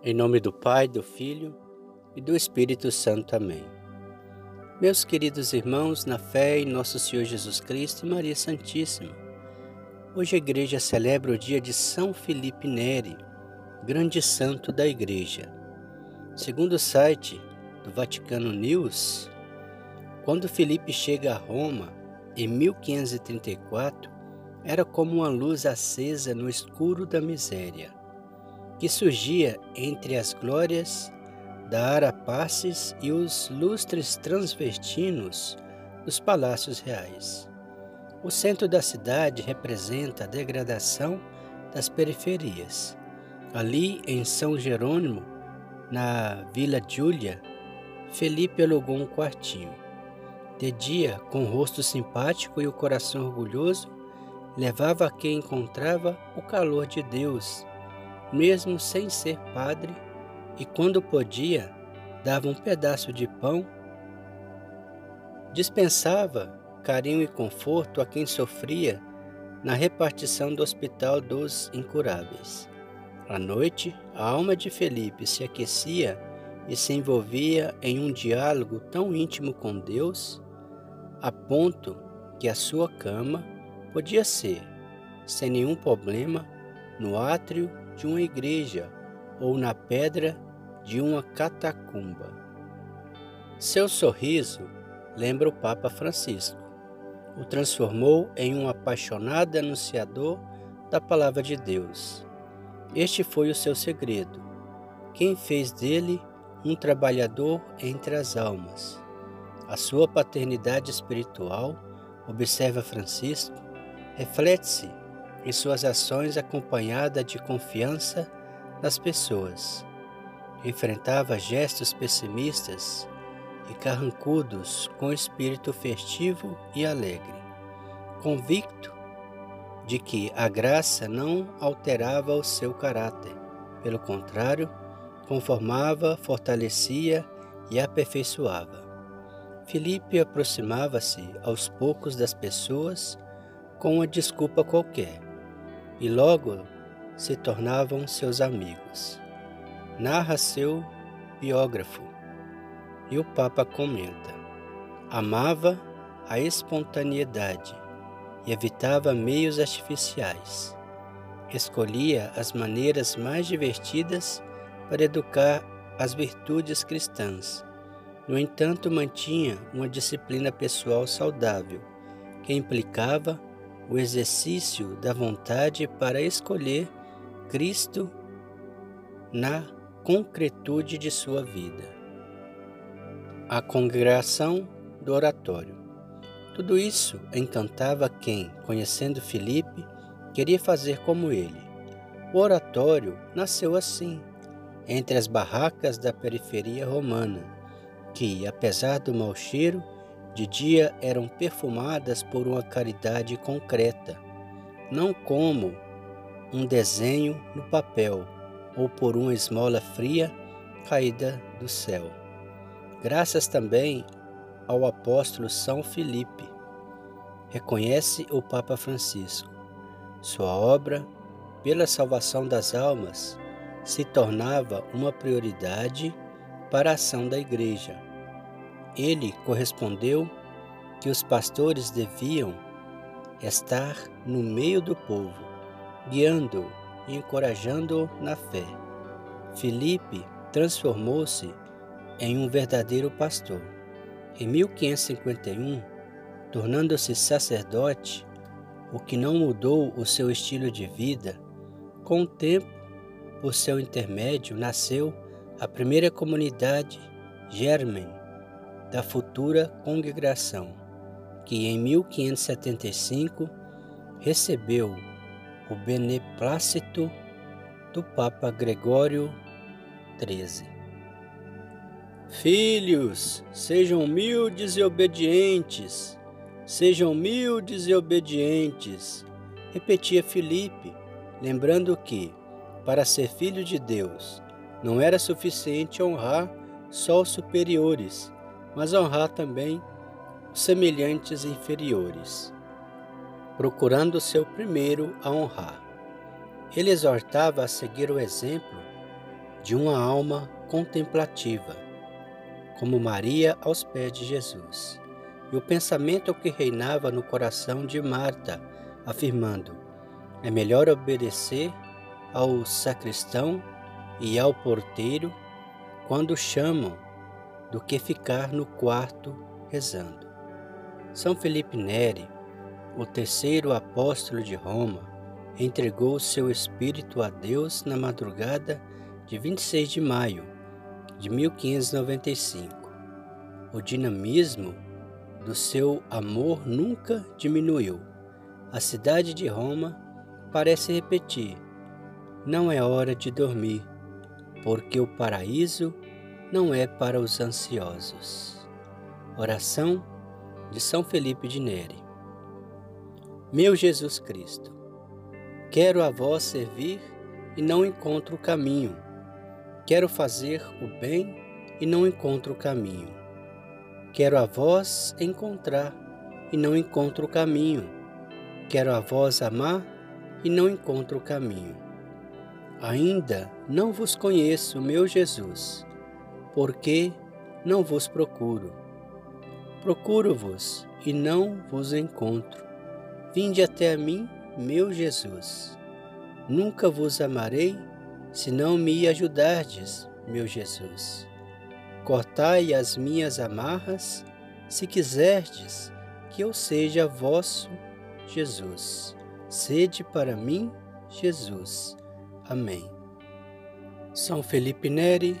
Em nome do Pai, do Filho e do Espírito Santo. Amém. Meus queridos irmãos, na fé em nosso Senhor Jesus Cristo e Maria Santíssima, hoje a igreja celebra o dia de São Felipe Neri, grande santo da igreja. Segundo o site do Vaticano News, quando Felipe chega a Roma em 1534, era como uma luz acesa no escuro da miséria que surgia entre as glórias da Arapaces e os lustres transvestinos dos palácios reais. O centro da cidade representa a degradação das periferias. Ali, em São Jerônimo, na Vila Júlia, Felipe alugou um quartinho. De dia, com o rosto simpático e o coração orgulhoso, levava a quem encontrava o calor de Deus mesmo sem ser padre, e quando podia, dava um pedaço de pão, dispensava carinho e conforto a quem sofria na repartição do hospital dos incuráveis. À noite, a alma de Felipe se aquecia e se envolvia em um diálogo tão íntimo com Deus, a ponto que a sua cama podia ser, sem nenhum problema, no átrio de uma igreja ou na pedra de uma catacumba. Seu sorriso lembra o Papa Francisco. O transformou em um apaixonado anunciador da palavra de Deus. Este foi o seu segredo. Quem fez dele um trabalhador entre as almas. A sua paternidade espiritual, observa Francisco, reflete-se em suas ações acompanhada de confiança nas pessoas. Enfrentava gestos pessimistas e carrancudos com espírito festivo e alegre, convicto de que a graça não alterava o seu caráter, pelo contrário, conformava, fortalecia e aperfeiçoava. Filipe aproximava-se aos poucos das pessoas com uma desculpa qualquer e logo se tornavam seus amigos. Narra seu biógrafo e o Papa comenta: amava a espontaneidade e evitava meios artificiais. Escolhia as maneiras mais divertidas para educar as virtudes cristãs. No entanto, mantinha uma disciplina pessoal saudável, que implicava o exercício da vontade para escolher Cristo na concretude de sua vida. A congregação do oratório. Tudo isso encantava quem, conhecendo Filipe, queria fazer como ele. O oratório nasceu assim, entre as barracas da periferia romana, que, apesar do mau cheiro, de dia eram perfumadas por uma caridade concreta, não como um desenho no papel ou por uma esmola fria caída do céu. Graças também ao apóstolo São Filipe, reconhece o Papa Francisco. Sua obra, pela salvação das almas, se tornava uma prioridade para a ação da Igreja ele correspondeu que os pastores deviam estar no meio do povo, guiando-o e encorajando-o na fé. Filipe transformou-se em um verdadeiro pastor. Em 1551, tornando-se sacerdote, o que não mudou o seu estilo de vida, com o tempo, por seu intermédio, nasceu a primeira comunidade Germen, da futura congregação, que em 1575 recebeu o beneplácito do Papa Gregório XIII. Filhos, sejam humildes e obedientes, sejam humildes e obedientes, repetia Filipe, lembrando que, para ser filho de Deus, não era suficiente honrar só os superiores, mas honrar também os semelhantes inferiores, procurando ser o primeiro a honrar. Ele exortava a seguir o exemplo de uma alma contemplativa, como Maria aos pés de Jesus. E o pensamento que reinava no coração de Marta, afirmando: é melhor obedecer ao sacristão e ao porteiro quando chamam do que ficar no quarto rezando. São Felipe Neri, o terceiro apóstolo de Roma, entregou seu espírito a Deus na madrugada de 26 de maio de 1595. O dinamismo do seu amor nunca diminuiu. A cidade de Roma parece repetir: não é hora de dormir, porque o paraíso não é para os ansiosos. Oração de São Felipe de Neri. Meu Jesus Cristo, quero a vós servir e não encontro o caminho. Quero fazer o bem e não encontro o caminho. Quero a vós encontrar e não encontro o caminho. Quero a vós amar e não encontro o caminho. Ainda não vos conheço, meu Jesus porque não vos procuro. Procuro-vos e não vos encontro. Vinde até a mim, meu Jesus. Nunca vos amarei se não me ajudardes, meu Jesus. Cortai as minhas amarras, se quiserdes que eu seja vosso Jesus. Sede para mim, Jesus. Amém. São Felipe Neri,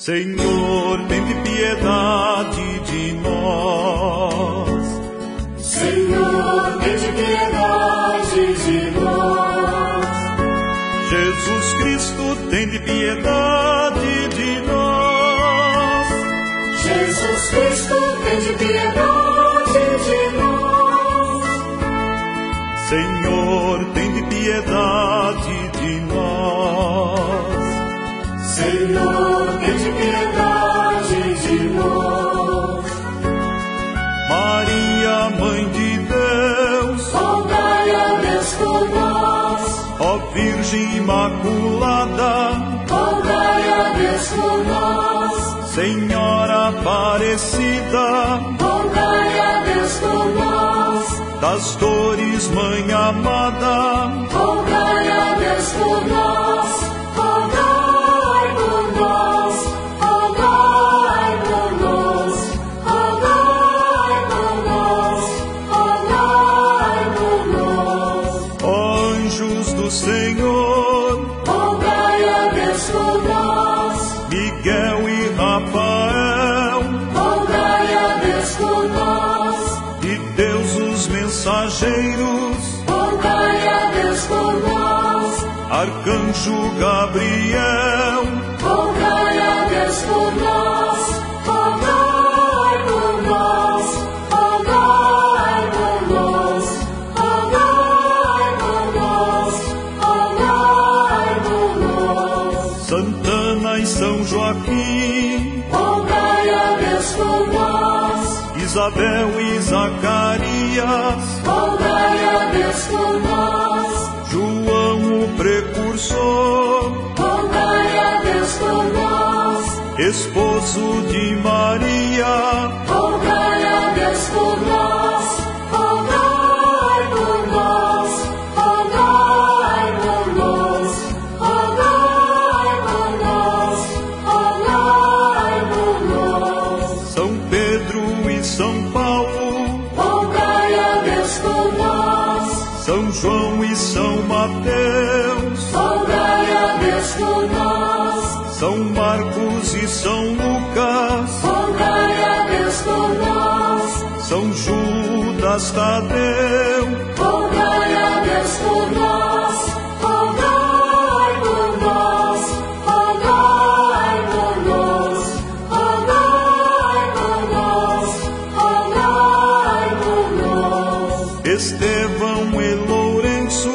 Senhor, tem piedade de nós. Senhor, tem piedade de nós. Jesus Cristo, tem piedade de nós. Jesus Cristo, tem piedade de nós. Senhor, tem piedade de nós. Maria, Mãe de Deus, Rogai a Deus por nós. ó Virgem Imaculada, Rogai a Deus por nós. Senhora Aparecida, Rogai a Deus por nós. das dores, Mãe amada, Rogai a Deus por nós. Mensageiros, Rogai a Deus por nós. Arcanjo Gabriel, Rogai a Deus por nós. Rogai por nós. Rogai por nós. Rogai por nós. Rogai por nós. Santana e São Joaquim, Rogai a Deus por nós. Isabel e Zacarias, Rogai a Deus por nós. João o precursor, Rogai a Deus por nós. esposo de Maria, Rogai a graças a Rogai a Deus por nós, rogai por nós, rogai por nós, rogai por nós, rogai por nós. Estevão e Lourenço,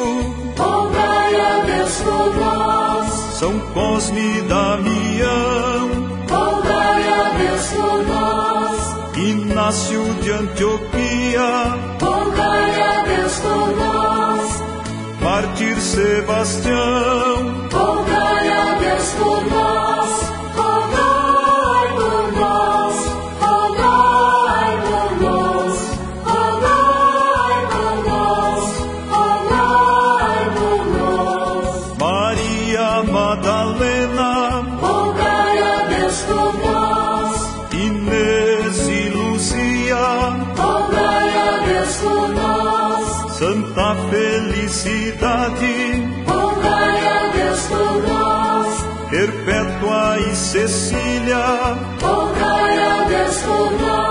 rogai a Deus por nós. São Cosme e Damião, rogai a Deus por nós. Inácio de Antioquia, rogai a Deus por nós. Mártir Sebastião, rogai a Deus por nós. Perpétua e Cecília, Rogai a Deus por nós.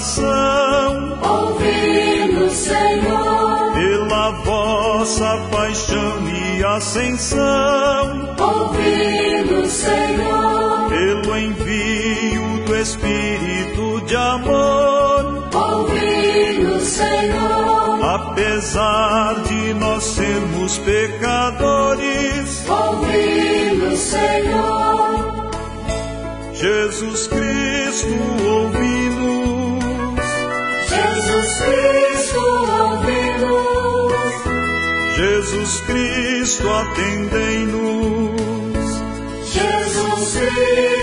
Encarnação, Ouvi-nos, Senhor. pela vossa paixão e ascensão, Ouvi-nos, Senhor. pelo envio do Espírito de amor. Ouvi-nos, Senhor. Apesar de nós sermos pecadores, Ouvi-nos, Senhor. Jesus Cristo ouvi-nos, Jesus Cristo atendei-nos. Jesus Cristo.